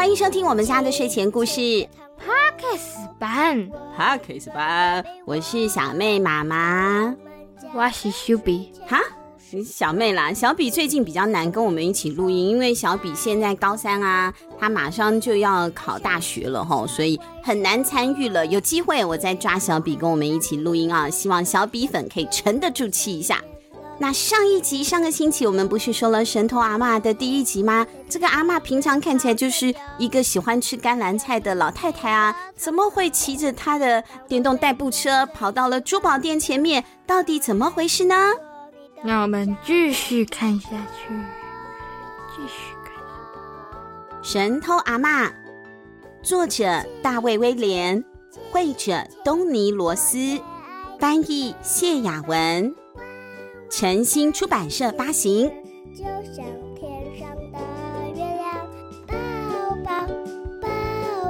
欢迎收听我们家的睡前故事，Podcast 版，Podcast 版，我是小妹妈妈，我是小比，哈。你是小妹啦，小比最近比较难跟我们一起录音，因为小比现在高三啊，他马上就要考大学了吼，所以很难参与了。有机会我再抓小比跟我们一起录音啊，希望小比粉可以沉得住气一下。那上一集上个星期我们不是说了神偷阿嬷的第一集吗？这个阿嬷平常看起来就是一个喜欢吃甘蓝菜的老太太啊，怎么会骑着她的电动代步车跑到了珠宝店前面？到底怎么回事呢？那我们继续看下去，继续看下去。神偷阿嬷，作者大卫威廉，绘者东尼罗斯，翻译谢雅文，全新出版社发行。就像天上的月亮，宝宝，宝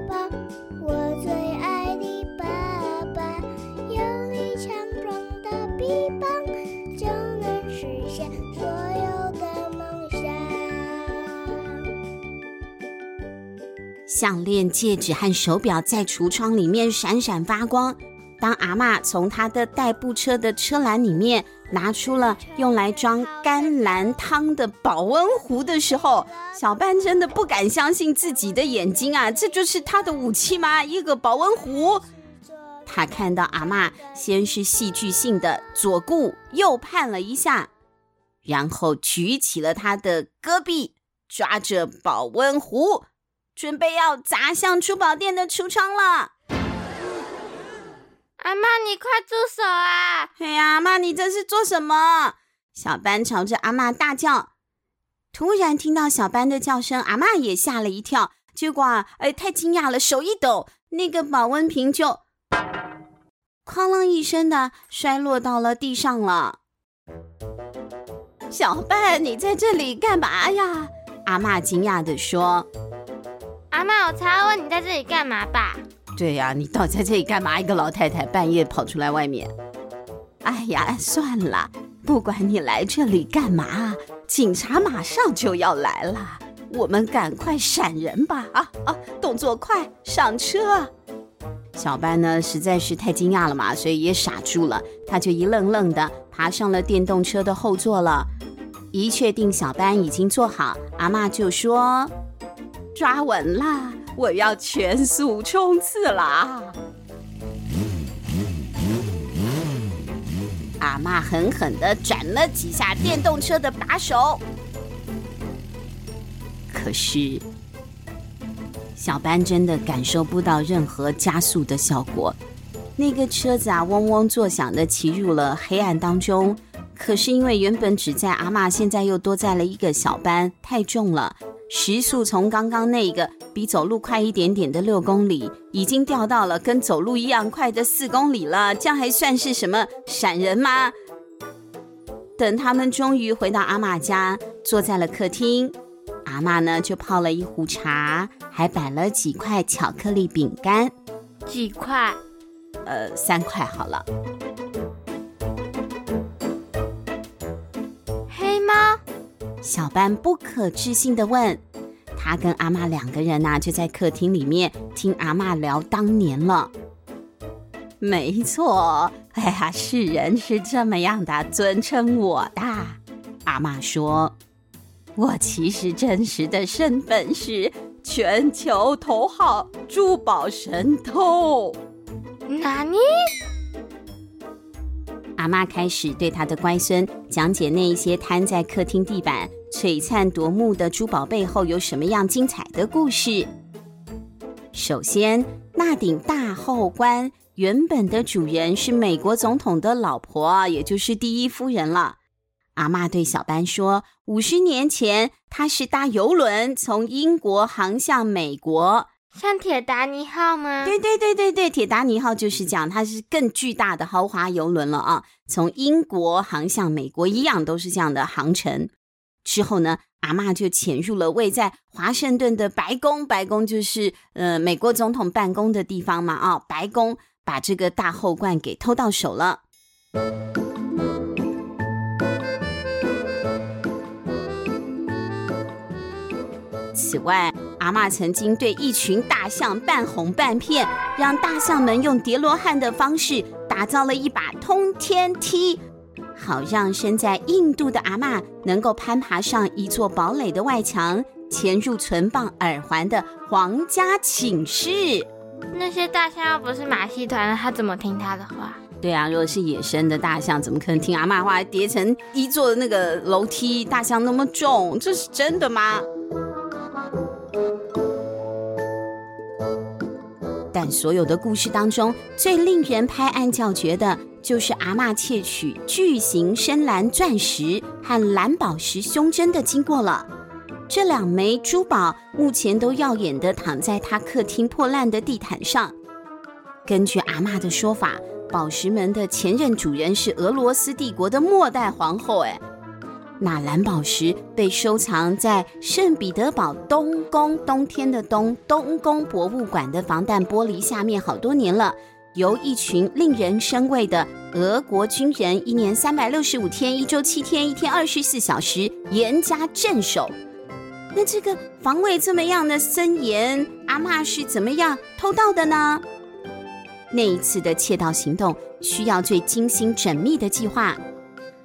宝，我最爱的爸爸，有你强壮的臂膀，就能实现所有的梦想。项链、戒指和手表在橱窗里面闪闪发光。当阿妈从她的代步车的车篮里面。拿出了用来装甘蓝汤的保温壶的时候，小班真的不敢相信自己的眼睛啊！这就是他的武器吗？一个保温壶。他看到阿嬷先是戏剧性的左顾右盼了一下，然后举起了他的胳臂，抓着保温壶。准备要砸向珠宝店的橱窗了，阿妈，你快住手啊！哎呀，阿妈，你这是做什么？小班朝着阿妈大叫。突然听到小班的叫声，阿妈也吓了一跳。结果啊，哎，太惊讶了，手一抖，那个保温瓶就哐啷一声的摔落到了地上了。小班，你在这里干嘛呀？阿妈惊讶地说。阿妈，我才要问你在这里干嘛吧？对呀、你到底在这里干嘛？一个老太太半夜跑出来外面。哎呀，算了，不管你来这里干嘛，警察马上就要来了，我们赶快闪人吧！啊啊，动作快，上车！小班呢，实在是太惊讶了嘛，所以也傻住了，他就一愣愣的爬上了电动车的后座了。一确定小班已经坐好，阿嬷就说。抓稳了，我要全速冲刺了！阿嬷狠狠的转了几下电动车的把手，可是小班真的感受不到任何加速的效果。那个车子啊，嗡嗡作响的骑入了黑暗当中。可是因为原本只载阿嬷，现在又多载了一个小班，太重了。时速从刚刚那个比走路快一点点的六公里，已经掉到了跟走路一样快的四公里了。这样还算是什么闪人吗？等他们终于回到阿嬷家，坐在了客厅，阿嬷呢就泡了一壶茶，还摆了几块巧克力饼干。几块？呃，三块好了。黑猫小班不可置信的问：“他跟阿妈两个人呐、啊，就在客厅里面听阿妈聊当年了。”没错，哎呀，世人是这么样的尊称我的。阿妈说：“我其实真实的身份是全球头号珠宝神偷。”哪里？阿妈开始对他的乖孙讲解那一些摊在客厅地板、璀璨夺目的珠宝背后有什么样精彩的故事。首先，那顶大后冠原本的主人是美国总统的老婆，也就是第一夫人了。阿嬷对小班说：“五十年前，他是搭游轮从英国航向美国。”像铁达尼号吗？对对对对对，铁达尼号就是讲它是更巨大的豪华游轮了啊！从英国航向美国一样，都是这样的航程。之后呢，阿嬷就潜入了位在华盛顿的白宫，白宫就是呃美国总统办公的地方嘛啊！白宫把这个大后冠给偷到手了。此外，阿阿嬷曾经对一群大象半哄半骗，让大象们用叠罗汉的方式打造了一把通天梯，好让身在印度的阿嬷能够攀爬上一座堡垒的外墙，潜入存放耳环的皇家寝室。那些大象又不是马戏团的，他怎么听他的话？对啊，如果是野生的大象，怎么可能听阿嬷话？叠成一座的那个楼梯，大象那么重，这是真的吗？但所有的故事当中，最令人拍案叫绝的，就是阿嬷窃取巨型深蓝钻石和蓝宝石胸针的经过了。这两枚珠宝目前都耀眼的躺在他客厅破烂的地毯上。根据阿嬷的说法，宝石们的前任主人是俄罗斯帝国的末代皇后。哎，那蓝宝石被收藏在圣彼得堡东宫（冬天的冬）东宫博物馆的防弹玻璃下面好多年了，由一群令人生畏的俄国军人一年三百六十五天、一周七天、一天二十四小时严加镇守。那这个防卫这么样的森严，阿嬷是怎么样偷盗的呢？那一次的窃盗行动需要最精心缜密的计划。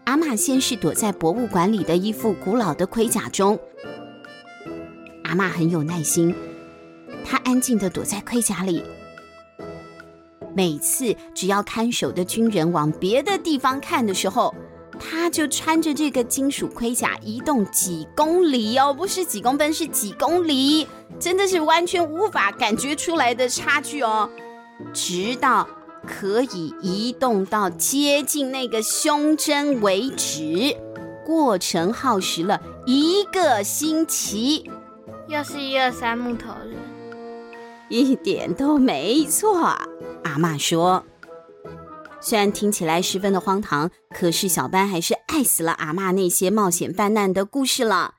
阿嬷先是躲在博物馆里的一副古老的盔甲中。阿嬷很有耐心，她安静的躲在盔甲里。每次只要看守的军人往别的地方看的时候，他就穿着这个金属盔甲移动几公里哦，不是几公分，是几公里，真的是完全无法感觉出来的差距哦。直到可以移动到接近那个胸针为止，过程耗时了一个星期。又是一二三木头人，一点都没错。阿嬷说。虽然听起来十分的荒唐，可是小班还是爱死了阿嬷那些冒险犯难的故事了。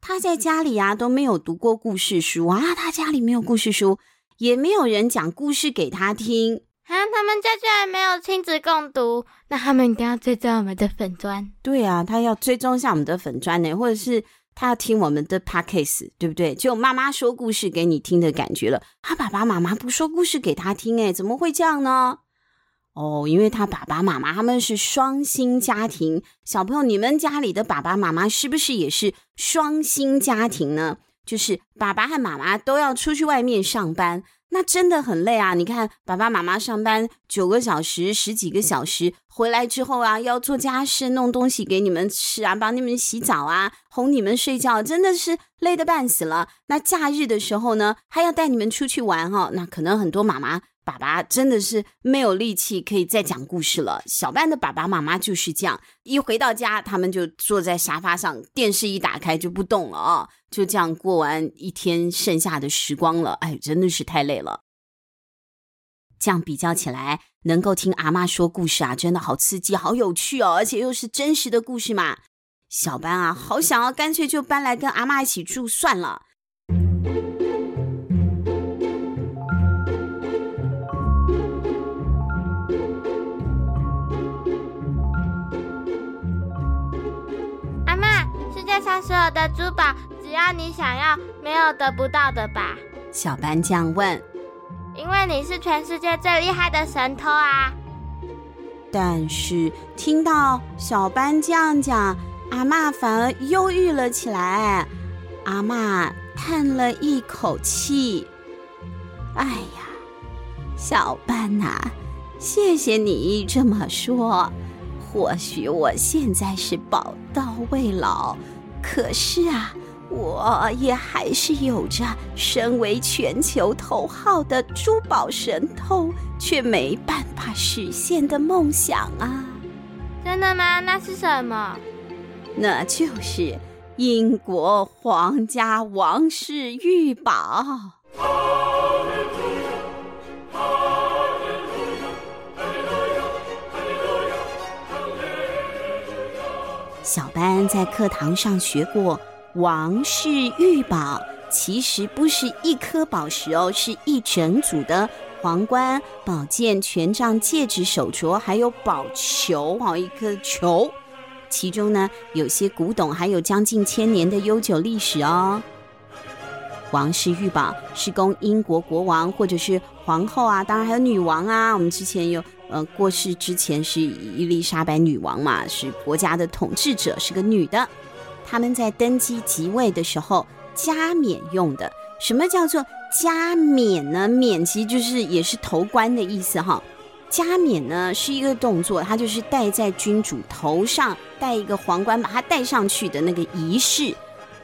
他在家里啊都没有读过故事书啊，他家里没有故事书，也没有人讲故事给他听啊。他们家居然没有亲子共读，那他们一定要追踪我们的粉砖。对啊，他要追踪一下我们的粉砖呢，或者是他要听我们的 podcast，对不对？就妈妈说故事给你听的感觉了。他爸爸妈妈不说故事给他听，哎，怎么会这样呢？哦，因为他爸爸妈妈他们是双薪家庭，小朋友，你们家里的爸爸妈妈是不是也是双薪家庭呢？就是爸爸和妈妈都要出去外面上班，那真的很累啊！你看，爸爸妈妈上班九个小时、十几个小时，回来之后啊，要做家事、弄东西给你们吃啊，帮你们洗澡啊，哄你们睡觉，真的是累得半死了。那假日的时候呢，还要带你们出去玩哈，那可能很多妈妈。爸爸真的是没有力气可以再讲故事了。小班的爸爸妈妈就是这样，一回到家，他们就坐在沙发上，电视一打开就不动了啊，就这样过完一天剩下的时光了。哎，真的是太累了。这样比较起来，能够听阿妈说故事啊，真的好刺激，好有趣哦，而且又是真实的故事嘛。小班啊，好想要干脆就搬来跟阿妈一起住算了。上所有的珠宝，只要你想要，没有得不到的吧？小班这样问。因为你是全世界最厉害的神偷啊！但是听到小班这样讲，阿妈反而忧郁了起来。阿妈叹了一口气：“哎呀，小班呐、啊，谢谢你这么说。或许我现在是宝刀未老。”可是啊，我也还是有着身为全球头号的珠宝神偷却没办法实现的梦想啊！真的吗？那是什么？那就是英国皇家王室御宝。小班在课堂上学过，王室御宝其实不是一颗宝石哦，是一整组的皇冠、宝剑、权杖、戒指、手镯，还有宝球哦，一颗球。其中呢，有些古董还有将近千年的悠久历史哦。王室御宝是供英国国王或者是皇后啊，当然还有女王啊。我们之前有呃过世之前是伊丽莎白女王嘛，是国家的统治者，是个女的。他们在登基即位的时候加冕用的。什么叫做加冕呢？冕其实就是也是头冠的意思哈。加冕呢是一个动作，它就是戴在君主头上，戴一个皇冠，把它戴上去的那个仪式。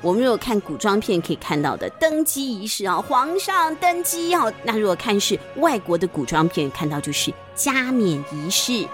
我们如果看古装片可以看到的登基仪式啊，皇上登基啊，那如果看是外国的古装片，看到就是加冕仪式。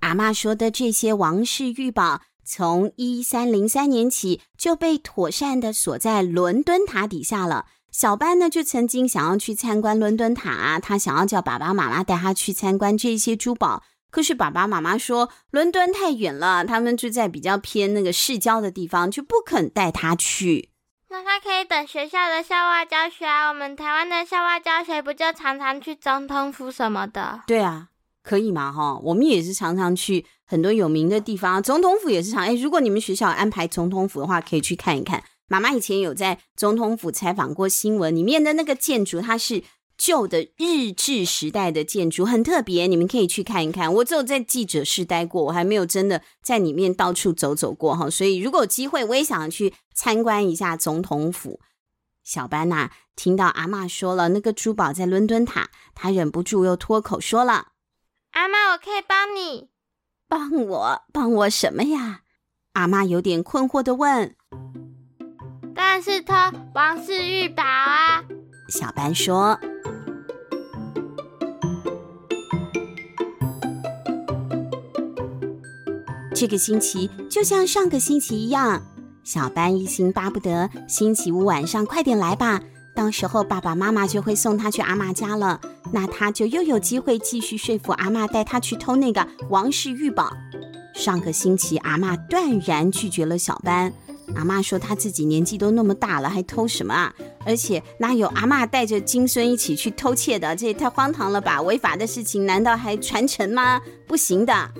阿嬷说的这些王室御宝，从一三零三年起就被妥善的锁在伦敦塔底下了。小班呢，就曾经想要去参观伦敦塔啊，他想要叫爸爸妈妈带他去参观这些珠宝，可是爸爸妈妈说伦敦太远了，他们住在比较偏那个市郊的地方，就不肯带他去。那他可以等学校的校外教学啊，我们台湾的校外教学不就常常去总统府什么的？对啊，可以嘛？哈，我们也是常常去很多有名的地方，总统府也是常。哎，如果你们学校安排总统府的话，可以去看一看。妈妈以前有在总统府采访过新闻，里面的那个建筑，它是旧的日治时代的建筑，很特别，你们可以去看一看。我只有在记者室待过，我还没有真的在里面到处走走过哈。所以如果有机会，我也想去参观一下总统府。小班呐、啊，听到阿嬷说了那个珠宝在伦敦塔，他忍不住又脱口说了：“阿嬷，我可以帮你，帮我，帮我什么呀？”阿嬷有点困惑的问。但是偷王室玉宝啊！小班说：“这个星期就像上个星期一样，小班一心巴不得星期五晚上快点来吧，到时候爸爸妈妈就会送他去阿妈家了，那他就又有机会继续说服阿妈带他去偷那个王室御宝。上个星期阿妈断然拒绝了小班。”阿妈说：“她自己年纪都那么大了，还偷什么啊？而且哪有阿嬷带着金孙一起去偷窃的？这也太荒唐了吧！违法的事情难道还传承吗？不行的。”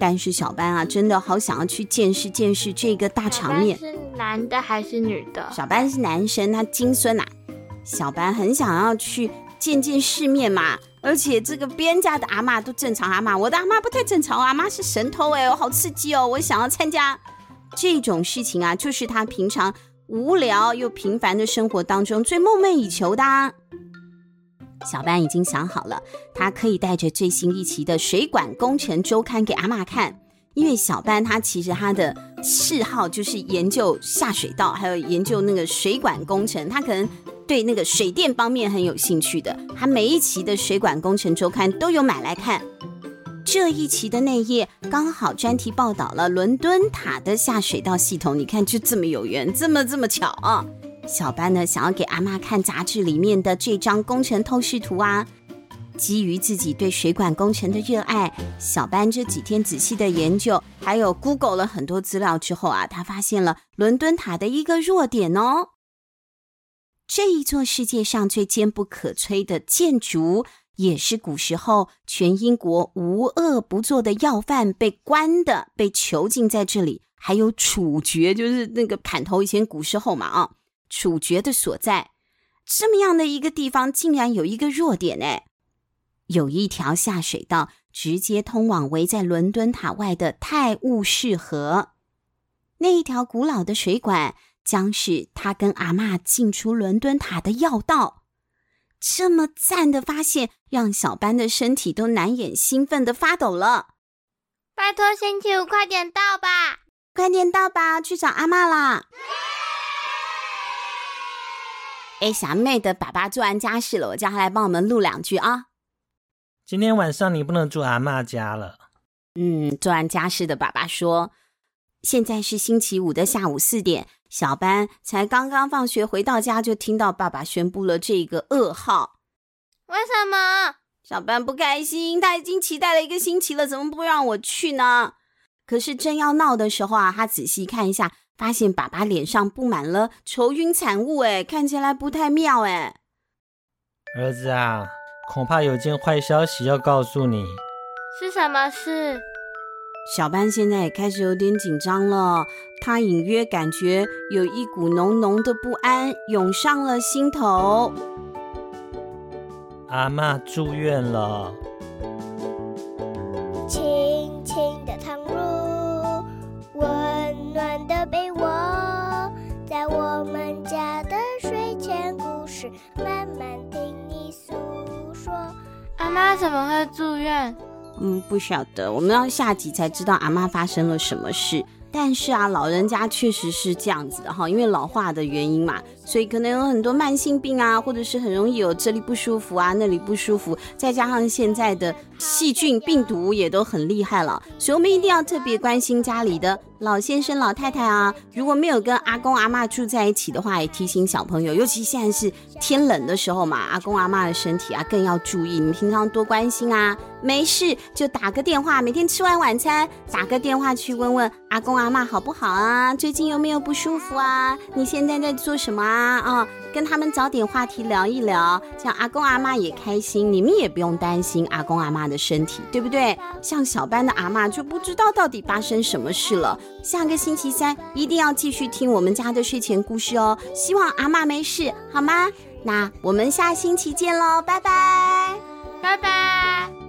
但是小班啊，真的好想要去见识见识这个大场面。是男的还是女的？小班是男生，他金孙呐、啊。小班很想要去见见世面嘛。而且这个别人家的阿嬷都正常阿嬷，我的阿嬷不太正常。阿嬷是神偷哎，我好刺激哦！我想要参加。这种事情啊，就是他平常无聊又平凡的生活当中最梦寐以求的啊。小班已经想好了，他可以带着最新一期的《水管工程周刊》给阿嬷看，因为小班他其实他的嗜好就是研究下水道，还有研究那个水管工程，他可能对那个水电方面很有兴趣的。他每一期的《水管工程周刊》都有买来看。这一期的内页刚好专题报道了伦敦塔的下水道系统，你看就这么有缘，这么这么巧啊！小班呢想要给阿妈看杂志里面的这张工程透视图啊。基于自己对水管工程的热爱，小班这几天仔细的研究，还有 Google 了很多资料之后啊，他发现了伦敦塔的一个弱点哦。这一座世界上最坚不可摧的建筑。也是古时候全英国无恶不作的要犯被关的，被囚禁在这里，还有处决，就是那个砍头。以前古时候嘛，啊，处决的所在。这么样的一个地方，竟然有一个弱点哎，有一条下水道直接通往围在伦敦塔外的泰晤士河。那一条古老的水管，将是他跟阿嬷进出伦敦塔的要道。这么赞的发现，让小班的身体都难掩兴奋的发抖了。拜托，星期五快点到吧！快点到吧，去找阿嬷啦！哎，小妹的爸爸做完家事了，我叫他来帮我们录两句啊。今天晚上你不能住阿嬷家了。嗯，做完家事的爸爸说，现在是星期五的下午四点。小班才刚刚放学回到家，就听到爸爸宣布了这个噩耗。为什么？小班不开心，他已经期待了一个星期了，怎么不让我去呢？可是正要闹的时候啊，他仔细看一下，发现爸爸脸上布满了愁云惨雾，哎，看起来不太妙，哎。儿子啊，恐怕有件坏消息要告诉你。是什么事？小班现在也开始有点紧张了，他隐约感觉有一股浓浓的不安涌上了心头。阿嬷住院了。轻轻的躺入温暖的被窝，在我们家的睡前故事，慢慢听你诉说。阿嬷怎么会住院？嗯，不晓得，我们要下集才知道阿妈发生了什么事。但是啊，老人家确实是这样子的哈，因为老化的原因嘛，所以可能有很多慢性病啊，或者是很容易有这里不舒服啊，那里不舒服，再加上现在的细菌病毒也都很厉害了，所以我们一定要特别关心家里的老先生、老太太啊。如果没有跟阿公阿嬷住在一起的话，也提醒小朋友，尤其现在是天冷的时候嘛，阿公阿嬷的身体啊更要注意，你平常多关心啊。没事就打个电话，每天吃完晚餐打个电话去问问阿公阿嬷好不好啊？最近有没有不舒服啊？你现在在做什么啊？啊，跟他们找点话题聊一聊，这样阿公阿妈也开心，你们也不用担心阿公阿妈的身体，对不对？像小班的阿妈就不知道到底发生什么事了。下个星期三一定要继续听我们家的睡前故事哦。希望阿妈没事，好吗？那我们下星期见喽，拜拜，拜拜。